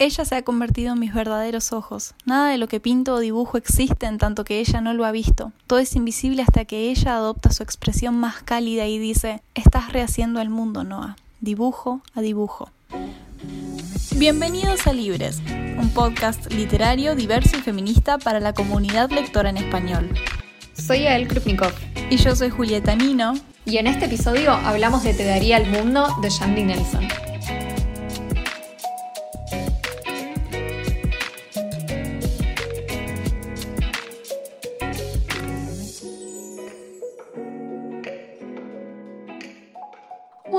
Ella se ha convertido en mis verdaderos ojos. Nada de lo que pinto o dibujo existe en tanto que ella no lo ha visto. Todo es invisible hasta que ella adopta su expresión más cálida y dice, estás rehaciendo el mundo, Noah. Dibujo a dibujo. Bienvenidos a Libres, un podcast literario, diverso y feminista para la comunidad lectora en español. Soy Ael Krupnikov. Y yo soy Julieta Nino. Y en este episodio hablamos de Te daría el mundo de Shandy Nelson.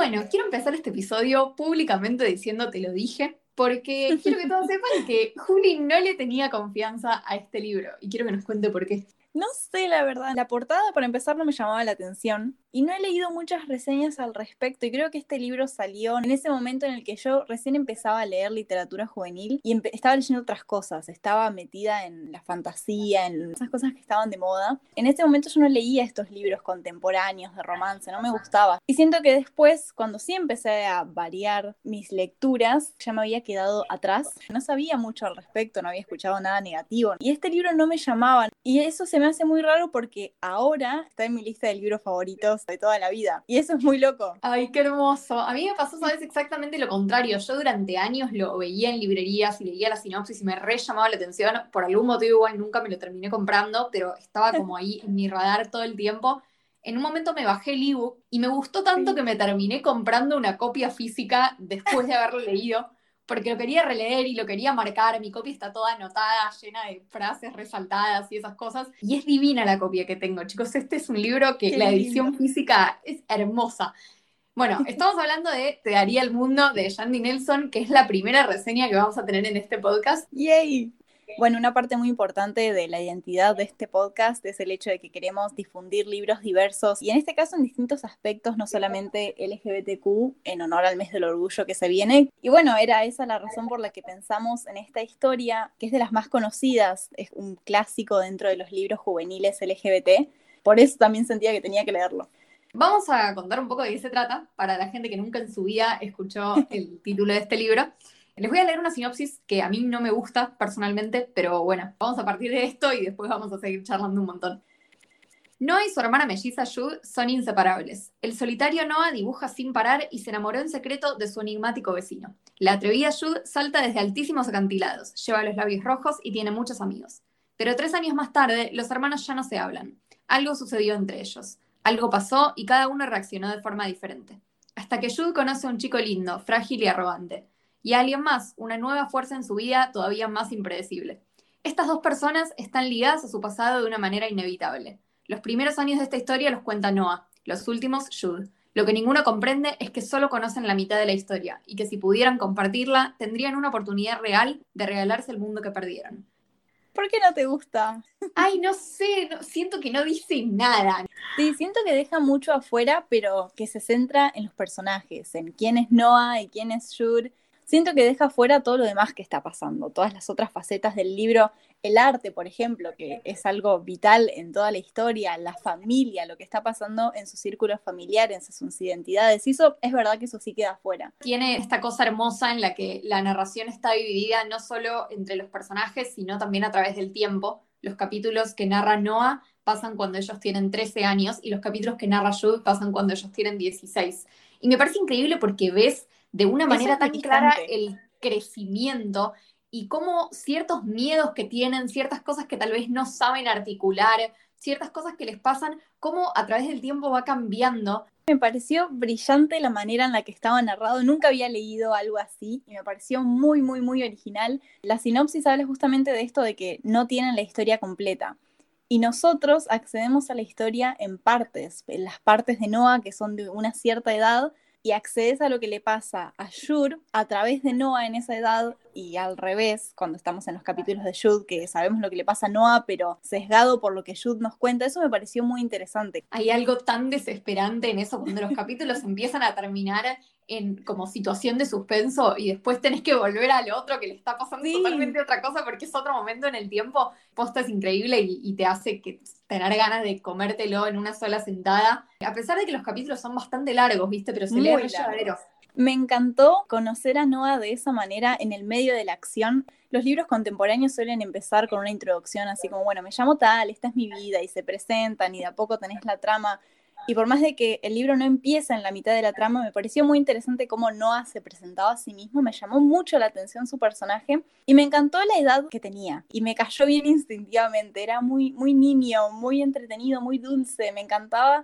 Bueno, quiero empezar este episodio públicamente diciendo te lo dije, porque quiero que todos sepan que Juli no le tenía confianza a este libro y quiero que nos cuente por qué. No sé, la verdad. La portada, para empezar, no me llamaba la atención. Y no he leído muchas reseñas al respecto. Y creo que este libro salió en ese momento en el que yo recién empezaba a leer literatura juvenil y estaba leyendo otras cosas. Estaba metida en la fantasía, en esas cosas que estaban de moda. En ese momento yo no leía estos libros contemporáneos de romance, no me gustaba. Y siento que después, cuando sí empecé a variar mis lecturas, ya me había quedado atrás. No sabía mucho al respecto, no había escuchado nada negativo. Y este libro no me llamaba. Y eso se me hace muy raro porque ahora está en mi lista de libros favoritos de toda la vida. Y eso es muy loco. Ay, qué hermoso. A mí me pasó, sabes, exactamente lo contrario. Yo durante años lo veía en librerías y leía la sinopsis y me re llamaba la atención. Por algún motivo igual nunca me lo terminé comprando, pero estaba como ahí en mi radar todo el tiempo. En un momento me bajé el ebook y me gustó tanto que me terminé comprando una copia física después de haberlo leído porque lo quería releer y lo quería marcar. Mi copia está toda anotada, llena de frases resaltadas y esas cosas. Y es divina la copia que tengo, chicos. Este es un libro que la edición física es hermosa. Bueno, estamos hablando de Te daría el mundo de Shandy Nelson, que es la primera reseña que vamos a tener en este podcast. ¡Yay! Bueno, una parte muy importante de la identidad de este podcast es el hecho de que queremos difundir libros diversos y en este caso en distintos aspectos, no solamente LGBTQ, en honor al mes del orgullo que se viene. Y bueno, era esa la razón por la que pensamos en esta historia, que es de las más conocidas, es un clásico dentro de los libros juveniles LGBT. Por eso también sentía que tenía que leerlo. Vamos a contar un poco de qué se trata para la gente que nunca en su vida escuchó el título de este libro. Les voy a leer una sinopsis que a mí no me gusta personalmente, pero bueno, vamos a partir de esto y después vamos a seguir charlando un montón. Noah y su hermana melliza Jude son inseparables. El solitario Noah dibuja sin parar y se enamoró en secreto de su enigmático vecino. La atrevida Jude salta desde altísimos acantilados, lleva los labios rojos y tiene muchos amigos. Pero tres años más tarde, los hermanos ya no se hablan. Algo sucedió entre ellos. Algo pasó y cada uno reaccionó de forma diferente. Hasta que Jude conoce a un chico lindo, frágil y arrogante y alguien más, una nueva fuerza en su vida todavía más impredecible. Estas dos personas están ligadas a su pasado de una manera inevitable. Los primeros años de esta historia los cuenta Noah, los últimos Jude. Lo que ninguno comprende es que solo conocen la mitad de la historia y que si pudieran compartirla, tendrían una oportunidad real de regalarse el mundo que perdieron. ¿Por qué no te gusta? Ay, no sé, siento que no dice nada. Sí, siento que deja mucho afuera, pero que se centra en los personajes, en quién es Noah y quién es Jude siento que deja fuera todo lo demás que está pasando, todas las otras facetas del libro, el arte, por ejemplo, que es algo vital en toda la historia, la familia, lo que está pasando en sus círculos familiares, en sus identidades, y eso es verdad que eso sí queda fuera. Tiene esta cosa hermosa en la que la narración está dividida no solo entre los personajes, sino también a través del tiempo. Los capítulos que narra Noah pasan cuando ellos tienen 13 años y los capítulos que narra Jude pasan cuando ellos tienen 16. Y me parece increíble porque ves de una manera tan clara el crecimiento y cómo ciertos miedos que tienen, ciertas cosas que tal vez no saben articular, ciertas cosas que les pasan, cómo a través del tiempo va cambiando. Me pareció brillante la manera en la que estaba narrado, nunca había leído algo así y me pareció muy, muy, muy original. La sinopsis habla justamente de esto de que no tienen la historia completa. Y nosotros accedemos a la historia en partes, en las partes de Noah que son de una cierta edad, y accedes a lo que le pasa a Shur a través de Noah en esa edad y al revés, cuando estamos en los capítulos de Jude, que sabemos lo que le pasa a Noah, pero sesgado por lo que Jude nos cuenta, eso me pareció muy interesante. Hay algo tan desesperante en eso, cuando los capítulos empiezan a terminar en como situación de suspenso y después tenés que volver al otro que le está pasando totalmente otra cosa porque es otro momento en el tiempo, posta es increíble y, te hace que tener ganas de comértelo en una sola sentada. A pesar de que los capítulos son bastante largos, ¿viste? Pero se leen Me encantó conocer a Noah de esa manera en el medio de la acción. Los libros contemporáneos suelen empezar con una introducción así como, bueno, me llamo tal, esta es mi vida, y se presentan y de a poco tenés la trama. Y por más de que el libro no empieza en la mitad de la trama, me pareció muy interesante cómo Noah se presentaba a sí mismo, me llamó mucho la atención su personaje y me encantó la edad que tenía y me cayó bien instintivamente, era muy, muy niño, muy entretenido, muy dulce, me encantaba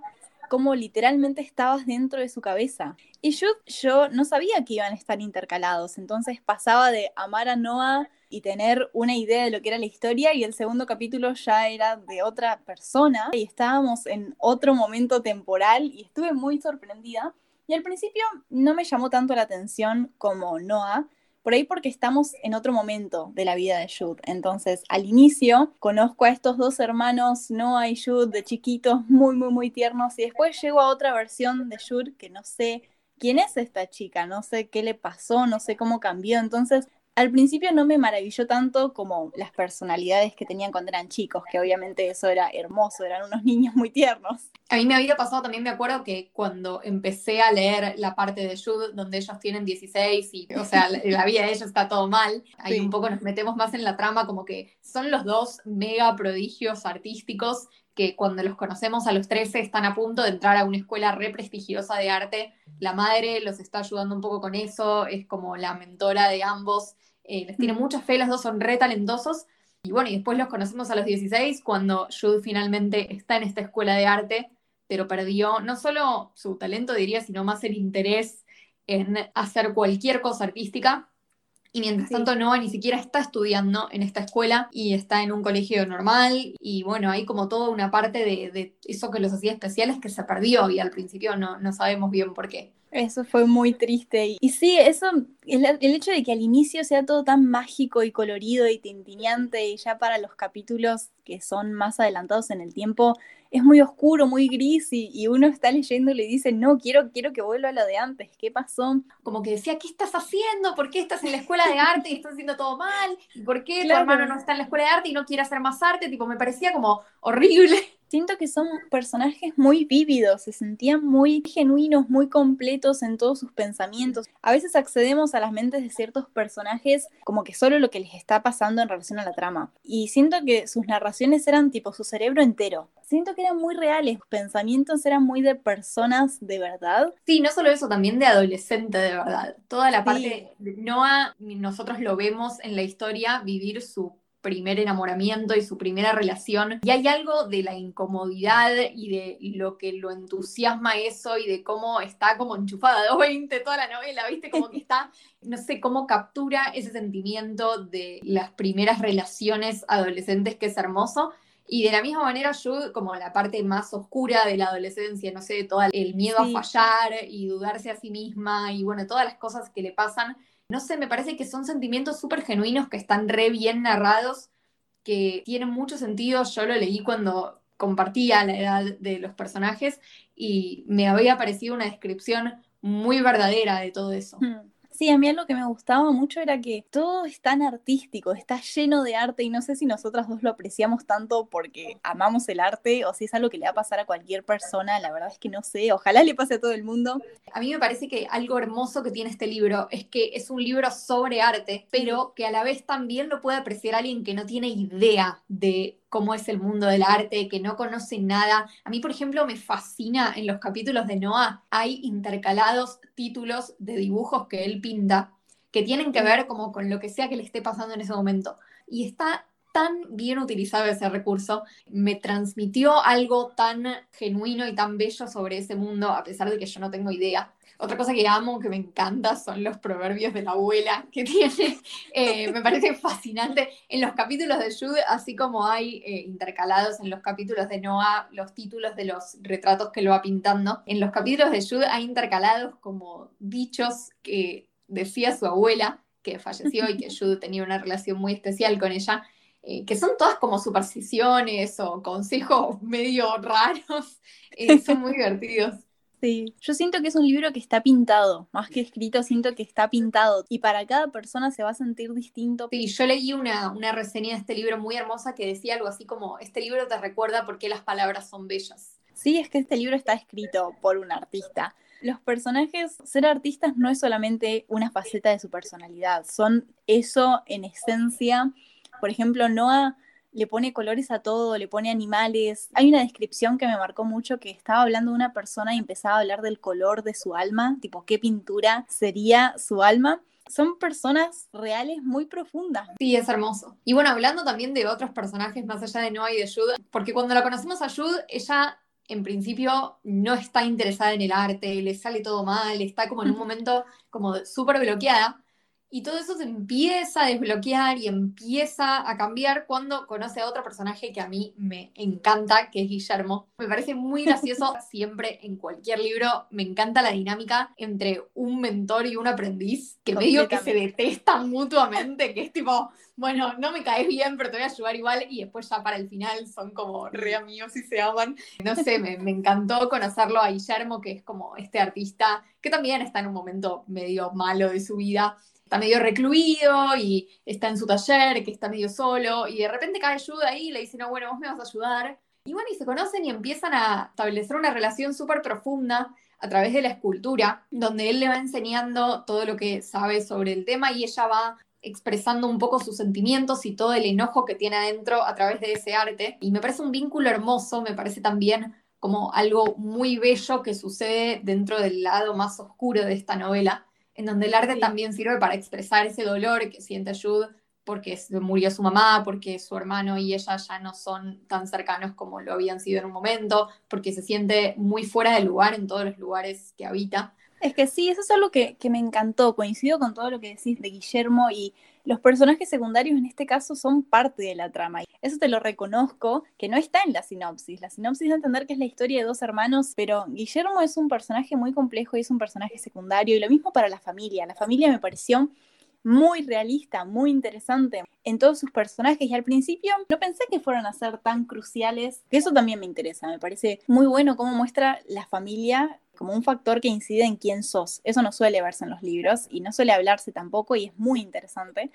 cómo literalmente estabas dentro de su cabeza. Y yo, yo no sabía que iban a estar intercalados, entonces pasaba de amar a Noah y tener una idea de lo que era la historia y el segundo capítulo ya era de otra persona y estábamos en otro momento temporal y estuve muy sorprendida. Y al principio no me llamó tanto la atención como Noah, por ahí porque estamos en otro momento de la vida de Jude. Entonces, al inicio conozco a estos dos hermanos, Noah y Jude, de chiquitos, muy, muy, muy tiernos, y después llego a otra versión de Jude que no sé quién es esta chica, no sé qué le pasó, no sé cómo cambió. Entonces, al principio no me maravilló tanto como las personalidades que tenían cuando eran chicos, que obviamente eso era hermoso, eran unos niños muy tiernos. A mí me había pasado también, me acuerdo que cuando empecé a leer la parte de Jude, donde ellos tienen 16 y, o sea, la vida de ellos está todo mal, ahí un poco nos metemos más en la trama, como que son los dos mega prodigios artísticos que cuando los conocemos a los 13 están a punto de entrar a una escuela re prestigiosa de arte. La madre los está ayudando un poco con eso, es como la mentora de ambos eh, les tiene mucha fe, los dos son re talentosos. Y bueno, y después los conocemos a los 16 cuando Jude finalmente está en esta escuela de arte, pero perdió no solo su talento, diría, sino más el interés en hacer cualquier cosa artística. Y mientras tanto Noah ni siquiera está estudiando en esta escuela y está en un colegio normal. Y bueno, hay como toda una parte de, eso que los hacía especiales que se perdió y al principio no, no sabemos bien por qué. Eso fue muy triste. Y sí, eso, el, el, hecho de que al inicio sea todo tan mágico y colorido y tintineante, y ya para los capítulos que son más adelantados en el tiempo, es muy oscuro, muy gris, y, uno está leyendo y le dice, no, quiero, quiero que vuelva a lo de antes, ¿qué pasó? Como que decía, ¿qué estás haciendo? ¿Por qué estás en la escuela de arte y estás haciendo todo mal? ¿Por qué tu hermano no está en la escuela de arte y no quiere hacer más arte? Tipo, me parecía como horrible siento que son personajes muy vívidos, se sentían muy genuinos, muy completos en todos sus pensamientos. A veces accedemos a las mentes de ciertos personajes como que solo lo que les está pasando en relación a la trama. Y siento que sus narraciones eran tipo su cerebro entero. Siento que eran muy reales, sus pensamientos eran muy de personas de verdad. Sí, no solo eso, también de adolescente de verdad. Toda la parte de Noah, nosotros lo vemos en la historia vivir su primer enamoramiento y su primera relación. Y hay algo de la incomodidad y de lo que lo entusiasma eso y de cómo está como enchufada de 20 toda la novela, ¿viste? Como que está, no sé, cómo captura ese sentimiento de las primeras relaciones adolescentes que es hermoso. Y de la misma manera, yo, como la parte más oscura de la adolescencia, no sé, todo el miedo a fallar y dudarse a sí misma y bueno, todas las cosas que le pasan, no sé, me parece que son sentimientos súper genuinos que están re bien narrados, que tienen mucho sentido. Yo lo leí cuando compartía la edad de los personajes y me había parecido una descripción muy verdadera de todo eso. Hmm. Sí, a mí lo que me gustaba mucho era que todo es tan artístico, está lleno de arte y no sé si nosotras dos lo apreciamos tanto porque amamos el arte o si es algo que le va a pasar a cualquier persona, la verdad es que no sé, ojalá le pase a todo el mundo. A mí me parece que algo hermoso que tiene este libro es que es un libro sobre arte, pero que a la vez también lo puede apreciar alguien que no tiene idea de cómo es el mundo del arte, que no conoce nada. A mí, por ejemplo, me fascina en los capítulos de Noah, hay intercalados títulos de dibujos que él pinta que tienen que ver como con lo que sea que le esté pasando en ese momento. Y está tan bien utilizado ese recurso, me transmitió algo tan genuino y tan bello sobre ese mundo, a pesar de que yo no tengo idea. Otra cosa que amo, que me encanta, son los proverbios de la abuela que tiene. Eh, me parece fascinante. En los capítulos de Jude, así como hay eh, intercalados en los capítulos de Noah los títulos de los retratos que lo va pintando, en los capítulos de Jude hay intercalados como dichos que decía su abuela, que falleció y que Jude tenía una relación muy especial con ella. Eh, que son todas como supersticiones o consejos medio raros, son muy divertidos. Sí, yo siento que es un libro que está pintado, más que escrito, siento que está pintado y para cada persona se va a sentir distinto. Sí, yo leí una, una reseña de este libro muy hermosa que decía algo así como, este libro te recuerda por qué las palabras son bellas. Sí, es que este libro está escrito por un artista. Los personajes, ser artistas no es solamente una faceta de su personalidad, son eso en esencia. Por ejemplo, Noah le pone colores a todo, le pone animales. Hay una descripción que me marcó mucho que estaba hablando de una persona y empezaba a hablar del color de su alma, tipo qué pintura sería su alma. Son personas reales muy profundas. Sí, es hermoso. Y bueno, hablando también de otros personajes más allá de Noah y de Jude, porque cuando la conocemos a Jude, ella en principio no está interesada en el arte, le sale todo mal, está como en un momento como súper bloqueada. Y todo eso se empieza a desbloquear y empieza a cambiar cuando conoce a otro personaje que a mí me encanta, que es Guillermo. Me parece muy gracioso siempre en cualquier libro. Me encanta la dinámica entre un mentor y un aprendiz, que medio que se detestan mutuamente, que es tipo, bueno, no me caes bien, pero te voy a ayudar igual. Y después ya para el final son como re amigos y se aman. No sé, me, me encantó conocerlo a Guillermo, que es como este artista que también está en un momento medio malo de su vida está medio recluido y está en su taller, que está medio solo, y de repente cae ayuda ahí y le dice, no, bueno, vos me vas a ayudar. Y bueno, y se conocen y empiezan a establecer una relación súper profunda a través de la escultura, donde él le va enseñando todo lo que sabe sobre el tema y ella va expresando un poco sus sentimientos y todo el enojo que tiene adentro a través de ese arte. Y me parece un vínculo hermoso, me parece también como algo muy bello que sucede dentro del lado más oscuro de esta novela, en donde el arte también sirve para expresar ese dolor que siente Jude porque murió su mamá, porque su hermano y ella ya no son tan cercanos como lo habían sido en un momento, porque se siente muy fuera de lugar en todos los lugares que habita. Es que sí, eso es algo que, que me encantó, coincido con todo lo que decís de Guillermo y los personajes secundarios en este caso son parte de la trama. Eso te lo reconozco, que no está en la sinopsis. La sinopsis de entender que es la historia de dos hermanos, pero Guillermo es un personaje muy complejo y es un personaje secundario. Y lo mismo para la familia. La familia me pareció muy realista, muy interesante en todos sus personajes y al principio no pensé que fueran a ser tan cruciales, que eso también me interesa, me parece muy bueno cómo muestra la familia como un factor que incide en quién sos. Eso no suele verse en los libros y no suele hablarse tampoco y es muy interesante.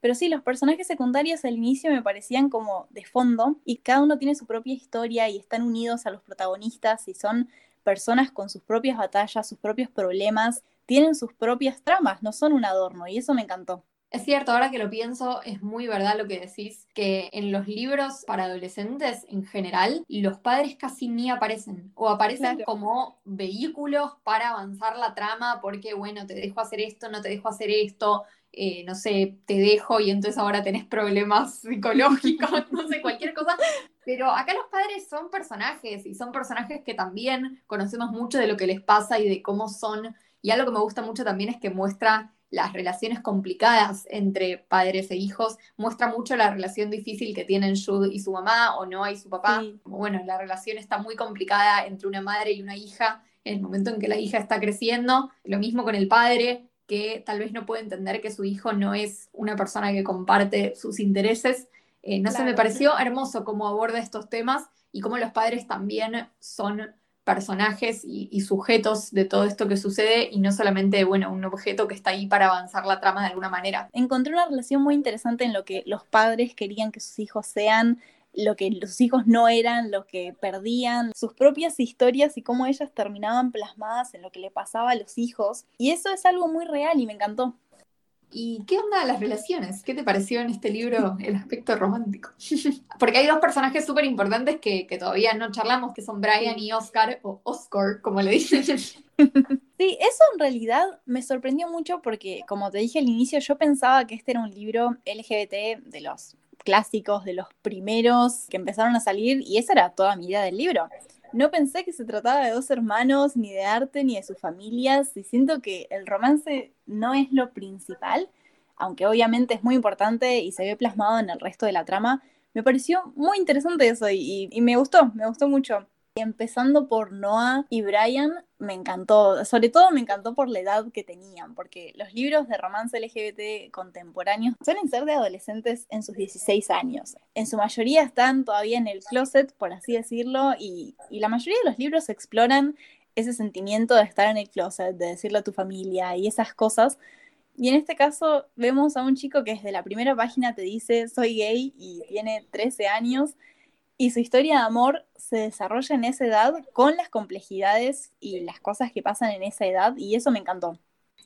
Pero sí, los personajes secundarios al inicio me parecían como de fondo y cada uno tiene su propia historia y están unidos a los protagonistas y son personas con sus propias batallas, sus propios problemas, tienen sus propias tramas, no son un adorno y eso me encantó. Es cierto, ahora que lo pienso, es muy verdad lo que decís, que en los libros para adolescentes en general, los padres casi ni aparecen, o aparecen como vehículos para avanzar la trama, porque bueno, te dejo hacer esto, no te dejo hacer esto, eh, no sé, te dejo y entonces ahora tenés problemas psicológicos, no sé, cualquier cosa. Pero acá los padres son personajes y son personajes que también conocemos mucho de lo que les pasa y de cómo son. Y algo que me gusta mucho también es que muestra las relaciones complicadas entre padres e hijos, muestra mucho la relación difícil que tienen Jude y su mamá o Noah y su papá. bueno, la relación está muy complicada entre una madre y una hija en el momento en que la hija está creciendo. Lo mismo con el padre, que tal vez no puede entender que su hijo no es una persona que comparte sus intereses. Eh, no sé, me pareció hermoso cómo aborda estos temas y cómo los padres también son personajes y, sujetos de todo esto que sucede y no solamente, bueno, un objeto que está ahí para avanzar la trama de alguna manera. Encontré una relación muy interesante en lo que los padres querían que sus hijos sean, lo que los hijos no eran, lo que perdían, sus propias historias y cómo ellas terminaban plasmadas en lo que le pasaba a los hijos. Y eso es algo muy real y me encantó. ¿Y qué onda las relaciones? ¿Qué te pareció en este libro el aspecto romántico? Porque hay dos personajes súper importantes que, todavía no charlamos, que son Brian y Oscar, o Oscar, como le dicen. Sí, eso en realidad me sorprendió mucho porque, como te dije al inicio, yo pensaba que este era un libro LGBT de los clásicos, de los primeros que empezaron a salir, y esa era toda mi idea del libro. No pensé que se trataba de dos hermanos, ni de arte, ni de sus familias, y siento que el romance no es lo principal, aunque obviamente es muy importante y se ve plasmado en el resto de la trama. Me pareció muy interesante eso y, y me gustó, me gustó mucho. Empezando por Noah y Brian, me encantó, sobre todo me encantó por la edad que tenían, porque los libros de romance LGBT contemporáneos suelen ser de adolescentes en sus 16 años. En su mayoría están todavía en el closet, por así decirlo, y, y la mayoría de los libros exploran ese sentimiento de estar en el closet, de decirle a tu familia y esas cosas. Y en este caso vemos a un chico que desde la primera página te dice soy gay y tiene 13 años y su historia de amor se desarrolla en esa edad con las complejidades y las cosas que pasan en esa edad y eso me encantó.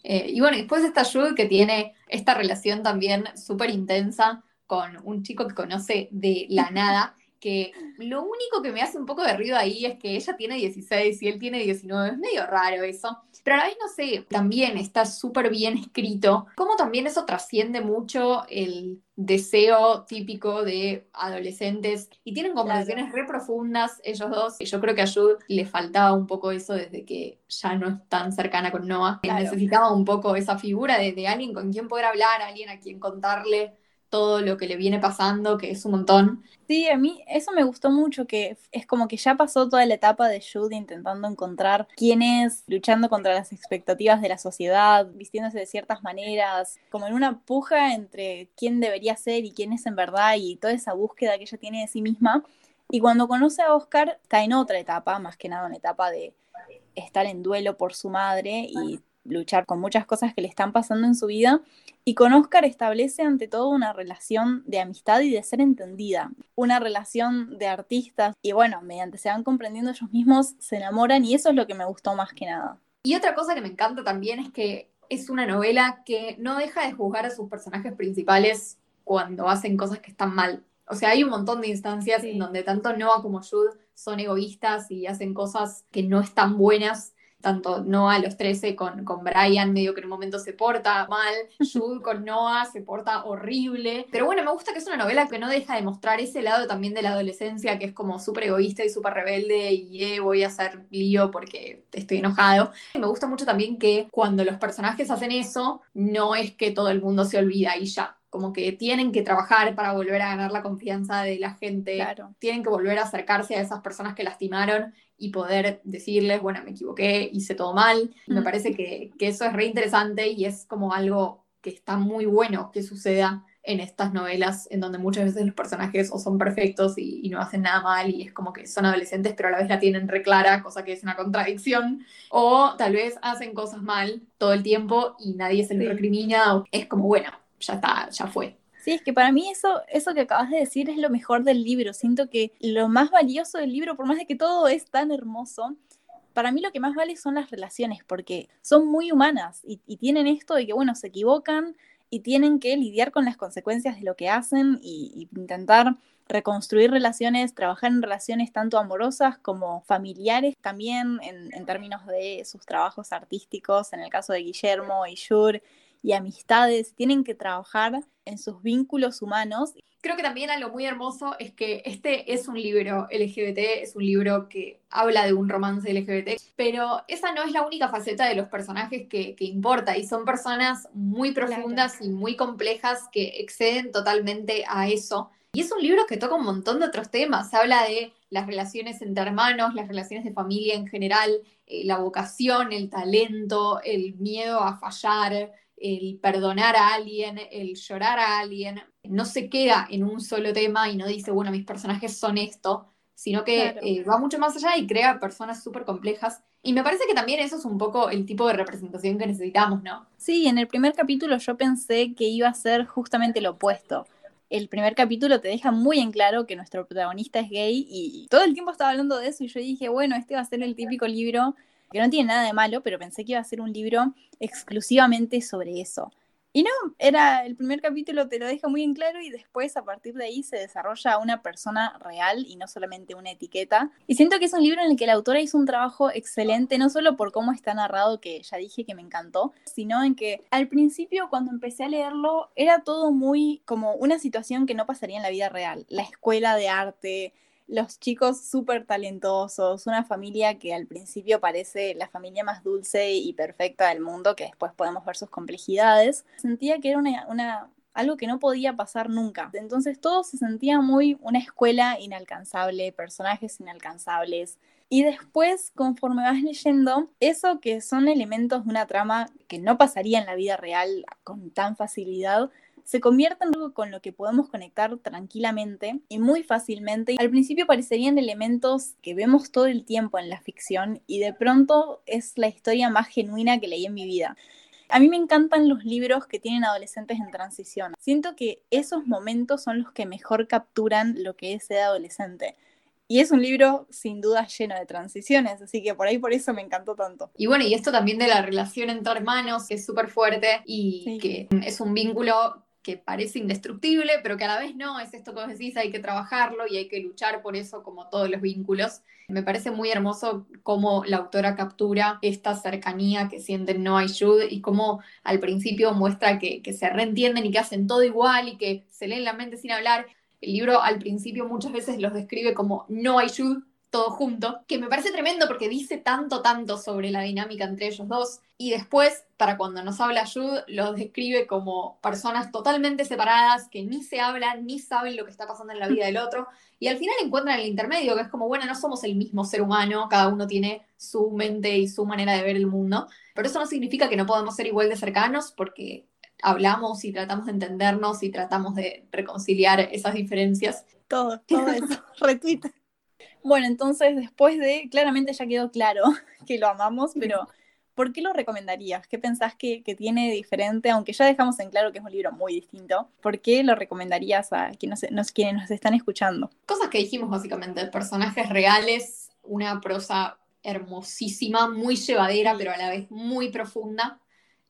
Eh, y bueno, después está Jude que tiene esta relación también súper intensa con un chico que conoce de la nada, que lo único que me hace un poco de ruido ahí es que ella tiene 16 y él tiene 19, es medio raro eso, pero a la vez no sé, también está súper bien escrito, como también eso trasciende mucho el deseo típico de adolescentes y tienen conversaciones re profundas ellos dos. Yo creo que a Jude le faltaba un poco eso desde que ya no es tan cercana con Noah. Necesitaba un poco esa figura de, de alguien con quien poder hablar, alguien a quien contarle todo lo que le viene pasando, que es un montón. Sí, a mí eso me gustó mucho, que es como que ya pasó toda la etapa de Judy intentando encontrar quién es, luchando contra las expectativas de la sociedad, vistiéndose de ciertas maneras, como en una puja entre quién debería ser y quién es en verdad y toda esa búsqueda que ella tiene de sí misma. Y cuando conoce a Oscar, está en otra etapa, más que nada una etapa de estar en duelo por su madre y luchar con muchas cosas que le están pasando en su vida. Y con Oscar establece ante todo una relación de amistad y de ser entendida, una relación de artistas. Y bueno, mediante se van comprendiendo ellos mismos, se enamoran y eso es lo que me gustó más que nada. Y otra cosa que me encanta también es que es una novela que no deja de juzgar a sus personajes principales cuando hacen cosas que están mal. O sea, hay un montón de instancias en donde tanto Noah como Jude son egoístas y hacen cosas que no están buenas tanto Noah a los 13 con, con Brian, medio que en un momento se porta mal, Jude con Noah se porta horrible. Pero bueno, me gusta que es una novela que no deja de mostrar ese lado también de la adolescencia, que es como súper egoísta y súper rebelde y eh, voy a hacer lío porque estoy enojado. Y me gusta mucho también que cuando los personajes hacen eso, no es que todo el mundo se olvida y ya como que tienen que trabajar para volver a ganar la confianza de la gente, claro. tienen que volver a acercarse a esas personas que lastimaron y poder decirles, bueno, me equivoqué, hice todo mal. Me parece que, eso es re interesante y es como algo que está muy bueno que suceda en estas novelas en donde muchas veces los personajes o son perfectos y, no hacen nada mal y es como que son adolescentes pero a la vez la tienen re clara, cosa que es una contradicción, o tal vez hacen cosas mal todo el tiempo y nadie se les recrimina, es como, bueno, ya está, ya fue. Sí, es que para mí eso, eso que acabas de decir es lo mejor del libro. Siento que lo más valioso del libro, por más de que todo es tan hermoso, para mí lo que más vale son las relaciones, porque son muy humanas y, tienen esto de que, bueno, se equivocan y tienen que lidiar con las consecuencias de lo que hacen y, intentar reconstruir relaciones, trabajar en relaciones tanto amorosas como familiares, también en, en, términos de sus trabajos artísticos, en el caso de Guillermo y Shur, y amistades, tienen que trabajar en sus vínculos humanos. Creo que también algo muy hermoso es que este es un libro LGBT, es un libro que habla de un romance LGBT, pero esa no es la única faceta de los personajes que, importa y son personas muy profundas y muy complejas que exceden totalmente a eso. Y es un libro que toca un montón de otros temas. Habla de las relaciones entre hermanos, las relaciones de familia en general, eh, la vocación, el talento, el miedo a fallar, el perdonar a alguien, el llorar a alguien, no se queda en un solo tema y no dice, bueno, mis personajes son esto, sino que eh, va mucho más allá y crea personas súper complejas. Y me parece que también eso es un poco el tipo de representación que necesitamos, ¿no? Sí, en el primer capítulo yo pensé que iba a ser justamente lo opuesto. El primer capítulo te deja muy en claro que nuestro protagonista es gay y todo el tiempo estaba hablando de eso y yo dije, bueno, este va a ser el típico libro que no tiene nada de malo, pero pensé que iba a ser un libro exclusivamente sobre eso. Y no, era el primer capítulo te lo deja muy en claro y después a partir de ahí se desarrolla una persona real y no solamente una etiqueta. Y siento que es un libro en el que la autora hizo un trabajo excelente, no solo por cómo está narrado, que ya dije que me encantó, sino en que al principio cuando empecé a leerlo era todo muy como una situación que no pasaría en la vida real. La escuela de arte, los chicos súper talentosos, una familia que al principio parece la familia más dulce y perfecta del mundo, que después podemos ver sus complejidades, sentía que era una, algo que no podía pasar nunca. Entonces todo se sentía muy una escuela inalcanzable, personajes inalcanzables. Y después, conforme vas leyendo, eso que son elementos de una trama que no pasaría en la vida real con tan facilidad, se convierte en algo con lo que podemos conectar tranquilamente y muy fácilmente. Al principio parecerían elementos que vemos todo el tiempo en la ficción y de pronto es la historia más genuina que leí en mi vida. A mí me encantan los libros que tienen adolescentes en transición. Siento que esos momentos son los que mejor capturan lo que es ser adolescente. Y es un libro sin duda lleno de transiciones, así que por ahí por eso me encantó tanto. Y bueno, y esto también de la relación entre hermanos, que es súper fuerte y que es un vínculo que parece indestructible, pero que a la vez no, es esto que decís, hay que trabajarlo y hay que luchar por eso como todos los vínculos. Me parece muy hermoso cómo la autora captura esta cercanía que sienten No Jude y cómo al principio muestra que, que se reentienden y que hacen todo igual y que se leen la mente sin hablar. El libro al principio muchas veces los describe como no Jude, todo junto, que me parece tremendo porque dice tanto, tanto sobre la dinámica entre ellos dos. Y después, para cuando nos habla Jude, los describe como personas totalmente separadas, que ni se hablan, ni saben lo que está pasando en la vida del otro. Y al final encuentran el intermedio, que es como, bueno, no somos el mismo ser humano, cada uno tiene su mente y su manera de ver el mundo. Pero eso no significa que no podamos ser igual de cercanos, porque hablamos y tratamos de entendernos y tratamos de reconciliar esas diferencias. Todo, todo eso, retweet. Bueno, entonces después de, claramente ya quedó claro que lo amamos, pero ¿por qué lo recomendarías? ¿Qué pensás que, tiene diferente? Aunque ya dejamos en claro que es un libro muy distinto, ¿por qué lo recomendarías a quienes nos, quienes nos están escuchando? Cosas que dijimos básicamente, personajes reales, una prosa hermosísima, muy llevadera, pero a la vez muy profunda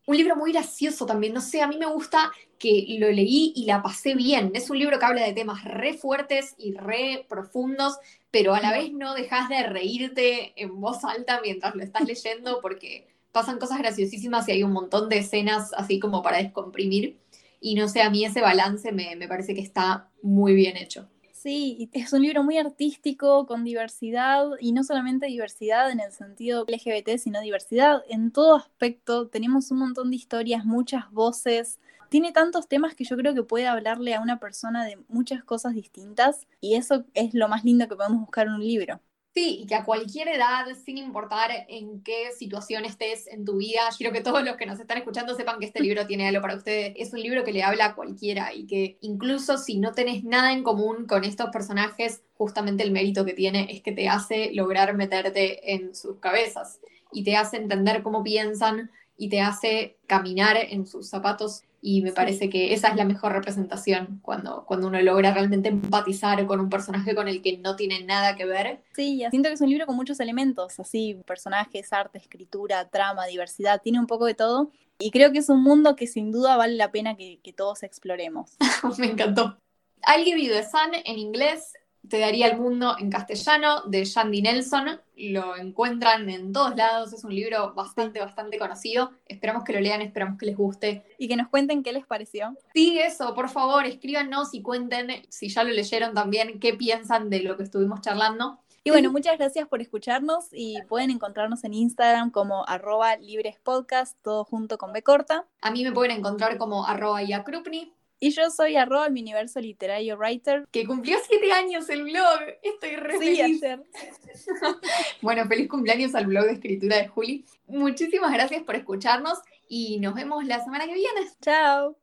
un libro muy gracioso también, no sé, a mí me gusta que lo leí y la pasé bien. Es un libro que habla de temas re fuertes y re profundos, pero a la vez no dejas de reírte en voz alta mientras lo estás leyendo porque pasan cosas graciosísimas y hay un montón de escenas así como para descomprimir. Y no sé, a mí ese balance me, me parece que está muy bien hecho. Sí, es un libro muy artístico, con diversidad, y no solamente diversidad en el sentido LGBT, sino diversidad en todo aspecto. Tenemos un montón de historias, muchas voces. Tiene tantos temas que yo creo que puede hablarle a una persona de muchas cosas distintas, y eso es lo más lindo que podemos buscar en un libro. Sí, y que a cualquier edad, sin importar en qué situación estés en tu vida, quiero que todos los que nos están escuchando sepan que este libro tiene algo para ustedes. Es un libro que le habla a cualquiera y que incluso si no tenés nada en común con estos personajes, justamente el mérito que tiene es que te hace lograr meterte en sus cabezas y te hace entender cómo piensan y te hace caminar en sus zapatos y me parece que esa es la mejor representación cuando, cuando uno logra realmente empatizar con un personaje con el que no tiene nada que ver. Sí, siento que es un libro con muchos elementos, así, personajes, arte, escritura, trama, diversidad, tiene un poco de todo. Y creo que es un mundo que sin duda vale la pena que, que todos exploremos. me encantó. Alguien vive de Sun en inglés te daría el mundo en castellano de Shandy Nelson. Lo encuentran en todos lados. Es un libro bastante, bastante conocido. Esperamos que lo lean, esperamos que les guste. Y que nos cuenten qué les pareció. Sí, eso, por favor, escríbanos y cuenten si ya lo leyeron también, qué piensan de lo que estuvimos charlando. Y bueno, muchas gracias por escucharnos y pueden encontrarnos en Instagram como arroba librespodcast, todo junto con B corta. A mí me pueden encontrar como arroba yakrupni. Y yo soy arroba mi universo literario writer. Que cumplió siete años el blog. Estoy re feliz. bueno, feliz cumpleaños al blog de escritura de Juli. Muchísimas gracias por escucharnos y nos vemos la semana que viene. Chao.